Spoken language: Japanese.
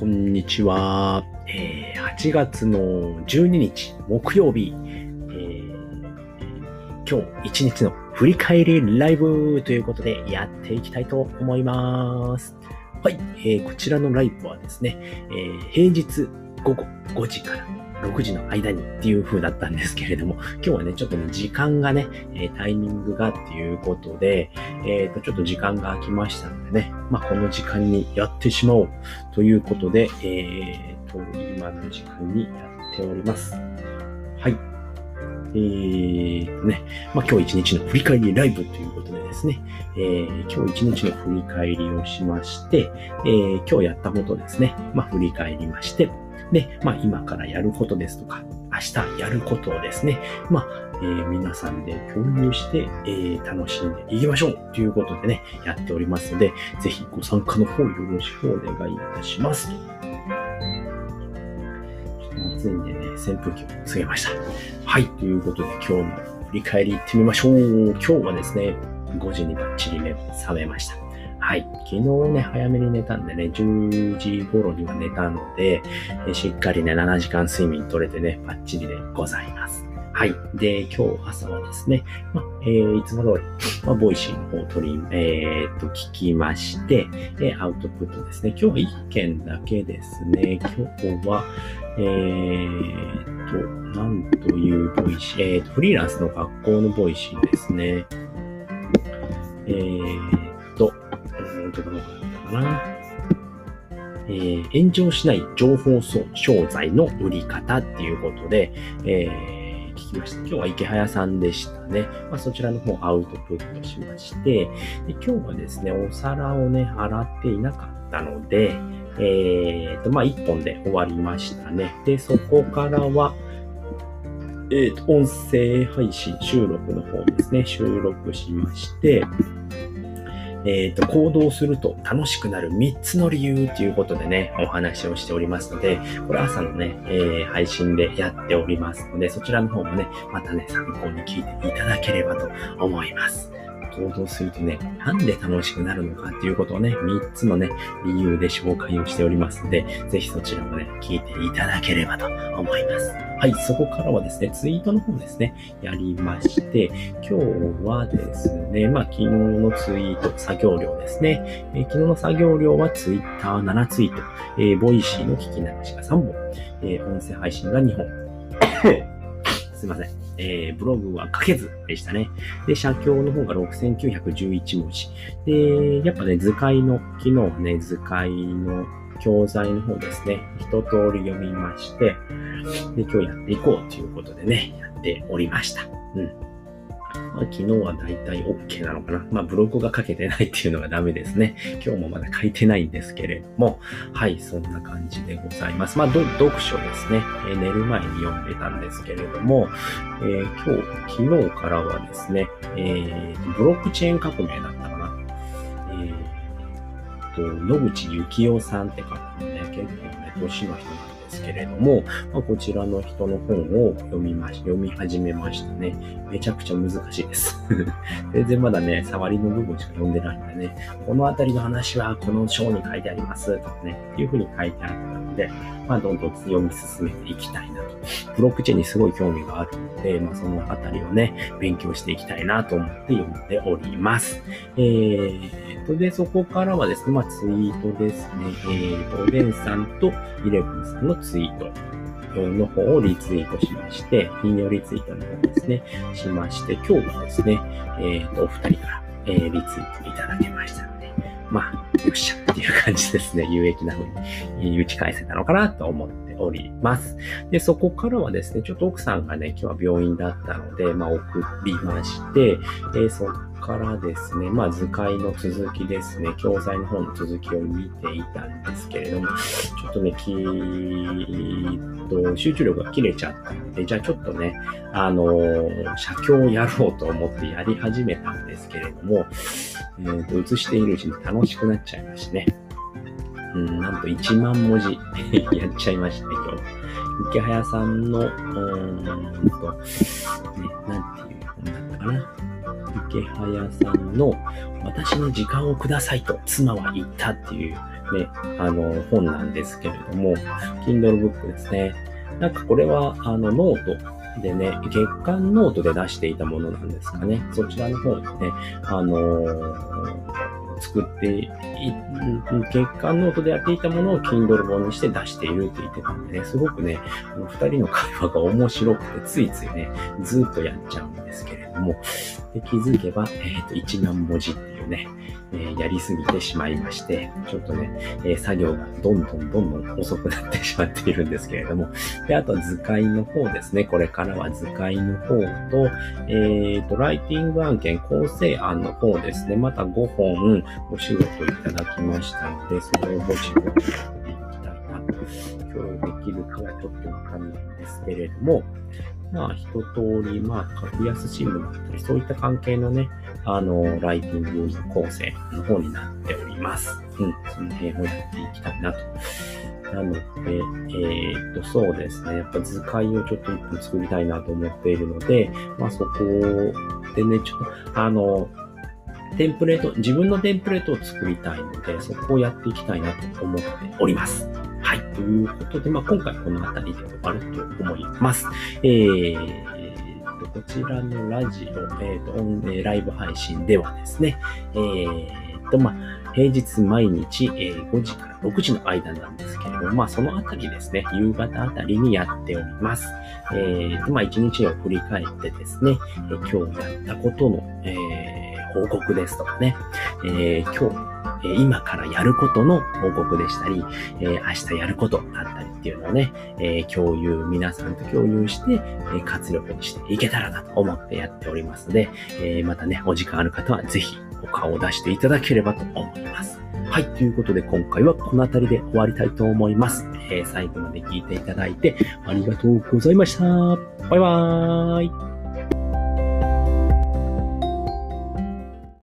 こんにちは。えー、8月の12日木曜日、えー、今日一日の振り返りライブということでやっていきたいと思います。はい、えー、こちらのライブはですね、えー、平日午後5時から6時の間にっていう風だったんですけれども、今日はね、ちょっとね、時間がね、えタイミングがっていうことで、えっ、ー、と、ちょっと時間が空きましたのでね、まあ、この時間にやってしまおうということで、えっ、ー、と、今の時間にやっております。はい。えーとね、まあ、今日一日の振り返りライブということでですね、えー、今日一日の振り返りをしまして、えー、今日やったことですね、まあ、振り返りまして、で、まあ、今からやることですとか、明日やることをですね、まあ、えー、皆さんで共有して、えー、楽しんでいきましょうということでね、やっておりますので、ぜひご参加の方よろしくお願いいたします。ちょっと暑いんでね、扇風機をつけました。はい、ということで今日の振り返りいってみましょう。今日はですね、5時にバッチリ目覚めました。はい。昨日ね、早めに寝たんでね、10時頃には寝たので、しっかりね、7時間睡眠取れてね、バッチリでございます。はい。で、今日朝はですね、まえー、いつも通り、まあ、 Voicyの方を取り、えー、っと、聞きまして、えアウトプットですね。今日は1件だけですね。今日は、えー、っと、なんという Voicy、えー、っと、フリーランスの学校の Voicy ですね。えーところだったかな。えー、炎上しない情報商材の売り方っていうことで、えー、聞きました。今日は池早さんでしたね。まあ、そちらの方アウトプットしまして、で今日はですね、お皿をね、洗っていなかったので、えーと、まあ、一本で終わりましたね。で、そこからは、えーと、音声配信、収録の方ですね、収録しまして、えっ、ー、と、行動すると楽しくなる3つの理由ということでね、お話をしておりますので、これ朝のね、えー、配信でやっておりますので、そちらの方もね、またね、参考に聞いていただければと思います。行動するとね、なんで楽しくなるのかっていうことをね、3つのね、理由で紹介をしておりますので、ぜひそちらもね、聞いていただければと思います。はい、そこからはですね、ツイートの方ですね、やりまして、今日はですね、まあ、昨日のツイート、作業量ですね。えー、昨日の作業量はツイッター7ツイート、えー、 Voicyの聞き流しが3本、えー、音声配信が2本。すいません。えー、ブログは書けずでしたね。で、写経の方が6911文字。で、やっぱね、図解の、昨日ね、図解の教材の方ですね、一通り読みまして、で、今日やっていこうということでね、やっておりました。うん。まあ、昨日はだいたい OK なのかな。まあ、ブログが書けてないっていうのがダメですね。今日もまだ書いてないんですけれども、はい、そんな感じでございます。まあ、読書ですね、えー、寝る前に読んでたんですけれども、えー、今日、昨日からはですね、えー、ブロックチェーン革命だった。と、野口幸雄さんって方のね、結構ね、年の人なんですけれども、まあ、こちらの人の本を読みまし、読み始めましたね。めちゃくちゃ難しいです。全然まだね、触りの部分しか読んでないんでね、このあたりの話はこの章に書いてありますとかね、いうふうに書いてあったので、まあ、どんどん読み進めていきたいなと。ブロックチェーンにすごい興味があるので、まあ、そのあたりをね、勉強していきたいなと思って読んでおります。えーと、で、そこからはですね、まあ、ツイートですね。えーと、レンさんとイレブンさんのツイートの方をリツイートしまして、引用リツイートの方ですね、しまして、今日はですね、えーと、お二人から、えー、リツイートいただけました、まあ、よっしゃっていう感じですね。有益な風に打ち返せたのかなと思っております。で、そこからはですね、ちょっと奥さんがね、今日は病院だったので、まあ、送りまして、えー、そからですね、まあ図解の続きですね、教材の方の続きを見ていたんですけれども、ちょっとね、きっと集中力が切れちゃったので、じゃあちょっとね、あのー、写経をやろうと思ってやり始めたんですけれども、え、ー、と、映しているうちに楽しくなっちゃいましてね。うん、なんと1万文字 やっちゃいましたね、今日。池早さんの、うーんと、ね、なんていう本だったかな。池早さんの私に時間をくださいと妻は言ったっていうねあの、本なんですけれども、Kindle Book ですね。なんかこれは、あの、ノートでね、月間ノートで出していたものなんですかね。そちらの方でね、あのー作ってい、月間ノートでやっていたものを Kindle 本にして出しているって言ってたんでね、すごくね、二人の会話が面白くて、ついついね、ずっとやっちゃうんでですけれども、で気づけば、えっ、ー、と、1万文字っていうね、えー、やりすぎてしまいまして、ちょっとね、えー、作業がどんどんどんどん遅くなってしまっているんですけれども、で、あと図解の方ですね。これからは図解の方と、えっ、と、ライティング案件構成案の方ですね。また5本お仕事いただきましたので、それをぼちぼちやっていきたいなと。今日できるかはちょっとわかんないんですけれども、まあ、一通り、まあ、格安新聞だったり、そういった関係のね、あの、ライティングの構成の方になっております。うん、その辺をやっていきたいなと。なので、えー、っと、そうですね。やっぱ図解をちょっと一本作りたいなと思っているので、まあそこでね、ちょっと、あの、テンプレート、自分のテンプレートを作りたいので、そこをやっていきたいなと思っております。はい。ということで、まあ、今回この辺りで終わると思います。えー、と、こちらのラジオ、えっ、ー、と、えライブ配信ではですね、えー、と、まあ、平日毎日、えー、5時から6時の間なんですけれども、まあ、そのあたりですね、夕方あたりにやっております。えー、と、まあ、一日を振り返ってですね、えー、今日やったことの、えー、報告ですとかね、えー、今日、え今からやることの報告でしたり、え明日やることだったりっていうのをね、え共有、皆さんと共有して、え活力にしていけたらなと思ってやっておりますので、えまたね、お時間ある方はぜひお顔を出していただければと思います。はい。ということで、今回はこの辺りで終わりたいと思います。えー、最後まで聞いていただいてありがとうございました。バイバーイ。